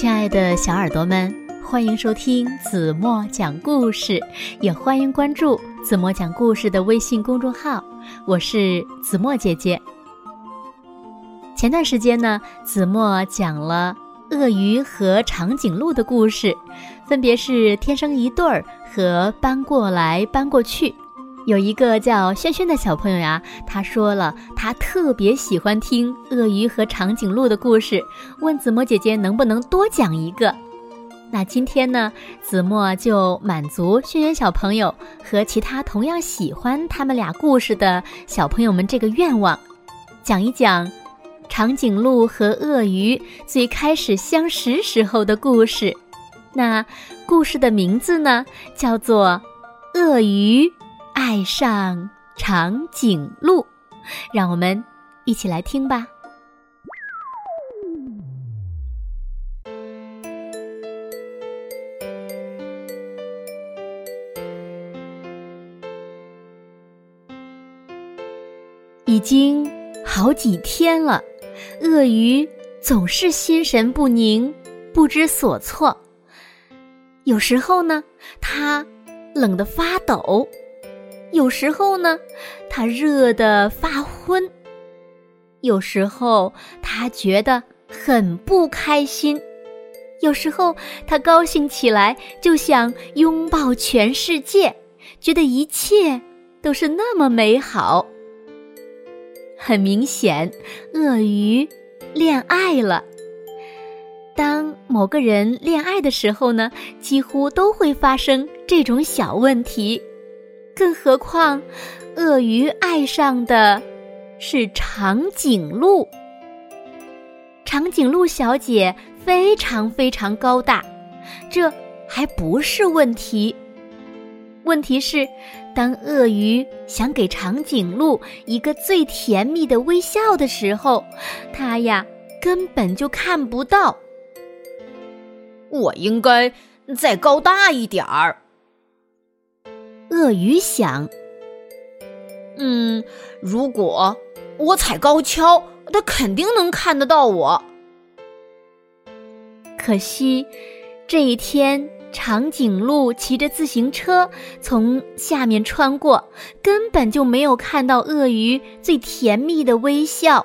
亲爱的小耳朵们，欢迎收听子墨讲故事，也欢迎关注子墨讲故事的微信公众号。我是子墨姐姐。前段时间呢，子墨讲了鳄鱼和长颈鹿的故事，分别是天生一对儿和搬过来搬过去。有一个叫轩轩的小朋友呀，他说了，他特别喜欢听鳄鱼和长颈鹿的故事，问子墨姐姐能不能多讲一个。那今天呢，子墨就满足轩轩小朋友和其他同样喜欢他们俩故事的小朋友们这个愿望，讲一讲长颈鹿和鳄鱼最开始相识时候的故事。那故事的名字呢，叫做《鳄鱼》。爱上长颈鹿，让我们一起来听吧。已经好几天了，鳄鱼总是心神不宁、不知所措。有时候呢，它冷得发抖。有时候呢，他热得发昏；有时候他觉得很不开心；有时候他高兴起来就想拥抱全世界，觉得一切都是那么美好。很明显，鳄鱼恋爱了。当某个人恋爱的时候呢，几乎都会发生这种小问题。更何况，鳄鱼爱上的是长颈鹿。长颈鹿小姐非常非常高大，这还不是问题。问题是，当鳄鱼想给长颈鹿一个最甜蜜的微笑的时候，它呀根本就看不到。我应该再高大一点儿。鳄鱼想：“嗯，如果我踩高跷，它肯定能看得到我。可惜，这一天长颈鹿骑着自行车从下面穿过，根本就没有看到鳄鱼最甜蜜的微笑。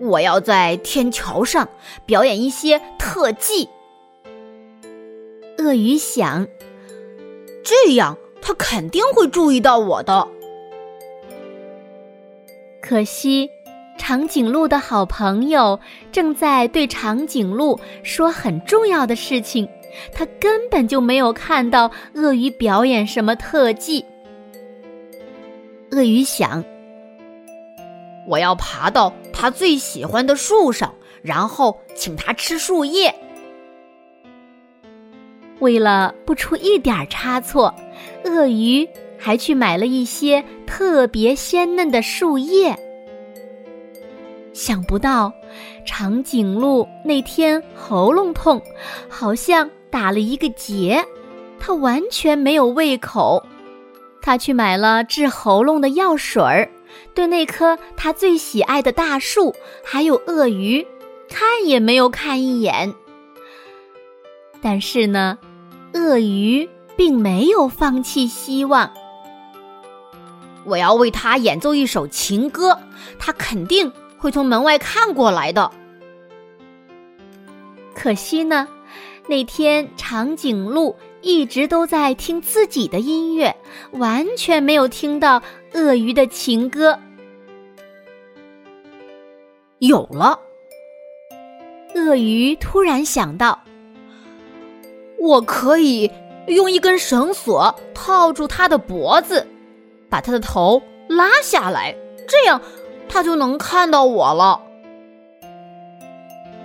我要在天桥上表演一些特技。”鳄鱼想，这样他肯定会注意到我的。可惜，长颈鹿的好朋友正在对长颈鹿说很重要的事情，他根本就没有看到鳄鱼表演什么特技。鳄鱼想，我要爬到他最喜欢的树上，然后请他吃树叶。为了不出一点差错，鳄鱼还去买了一些特别鲜嫩的树叶。想不到，长颈鹿那天喉咙痛，好像打了一个结，它完全没有胃口。他去买了治喉咙的药水儿，对那棵他最喜爱的大树还有鳄鱼，看也没有看一眼。但是呢，鳄鱼并没有放弃希望。我要为他演奏一首情歌，他肯定会从门外看过来的。可惜呢，那天长颈鹿一直都在听自己的音乐，完全没有听到鳄鱼的情歌。有了，鳄鱼突然想到。我可以用一根绳索套住它的脖子，把它的头拉下来，这样它就能看到我了。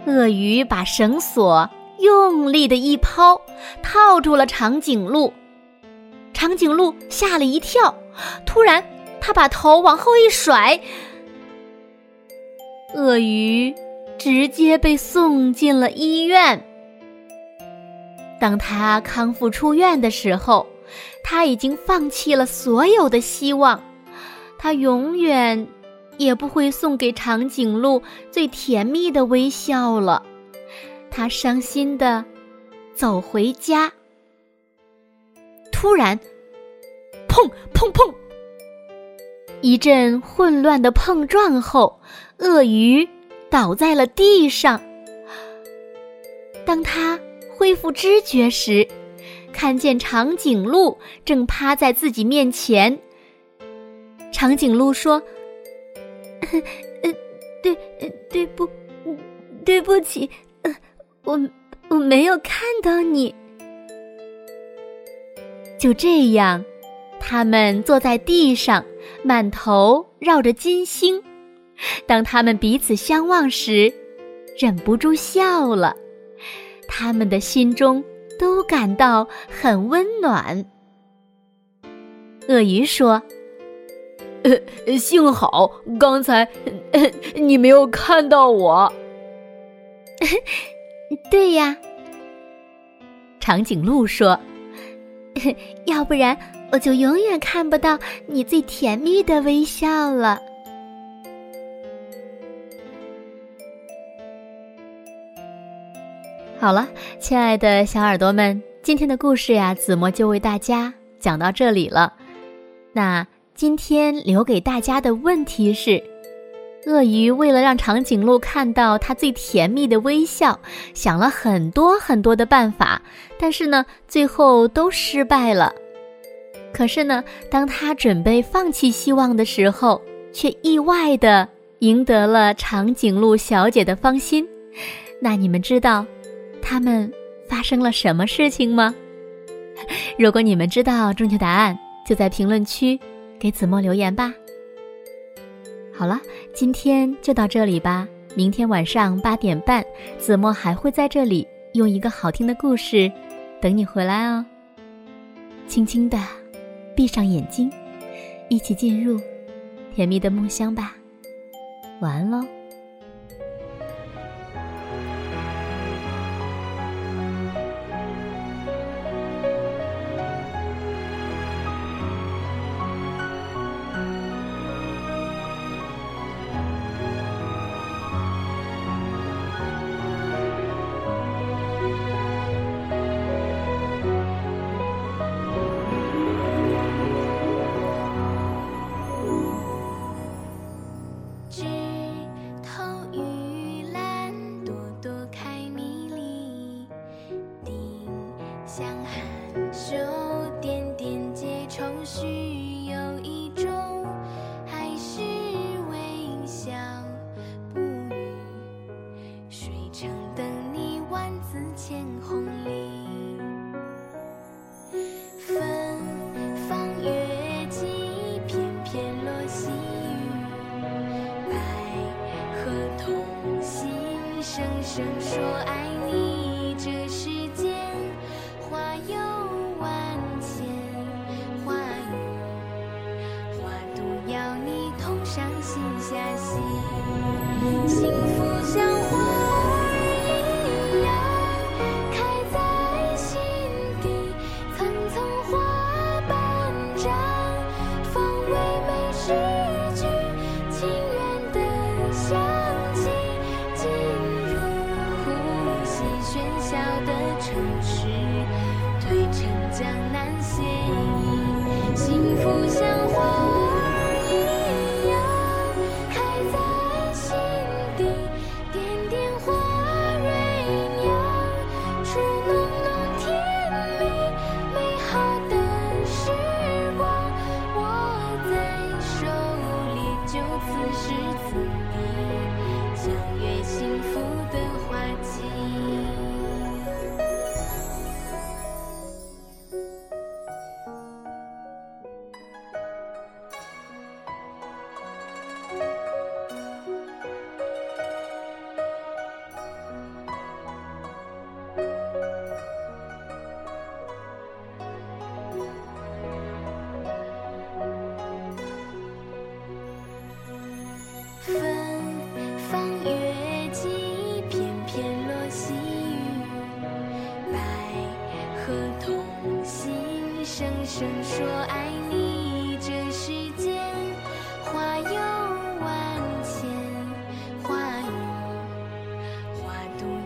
鳄鱼把绳索用力的一抛，套住了长颈鹿。长颈鹿吓了一跳，突然它把头往后一甩，鳄鱼直接被送进了医院。当他康复出院的时候，他已经放弃了所有的希望，他永远也不会送给长颈鹿最甜蜜的微笑了。他伤心的走回家。突然，砰砰砰！一阵混乱的碰撞后，鳄鱼倒在了地上。当他恢复知觉时，看见长颈鹿正趴在自己面前。长颈鹿说：“，对，对不，对不起，我我没有看到你。”就这样，他们坐在地上，满头绕着金星。当他们彼此相望时，忍不住笑了。他们的心中都感到很温暖。鳄鱼说：“呃，幸好刚才你没有看到我。”对呀，长颈鹿说：“ 要不然我就永远看不到你最甜蜜的微笑了。”好了，亲爱的小耳朵们，今天的故事呀，子墨就为大家讲到这里了。那今天留给大家的问题是：鳄鱼为了让长颈鹿看到它最甜蜜的微笑，想了很多很多的办法，但是呢，最后都失败了。可是呢，当他准备放弃希望的时候，却意外的赢得了长颈鹿小姐的芳心。那你们知道？他们发生了什么事情吗？如果你们知道正确答案，就在评论区给子墨留言吧。好了，今天就到这里吧。明天晚上八点半，子墨还会在这里用一个好听的故事等你回来哦。轻轻的闭上眼睛，一起进入甜蜜的梦乡吧。晚安喽。声声说爱你，这世间花有万千，花语花都要你同上心下心，幸福像花。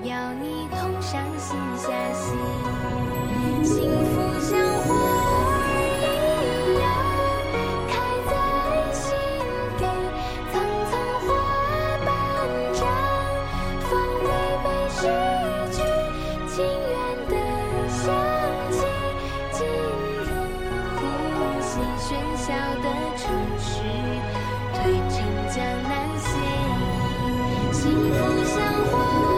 要你同上心下心，幸福像花儿一样开在心底，层层花瓣绽放，每每诗去情愿的香气进入呼吸，喧嚣的城市推陈江南新，幸福像花。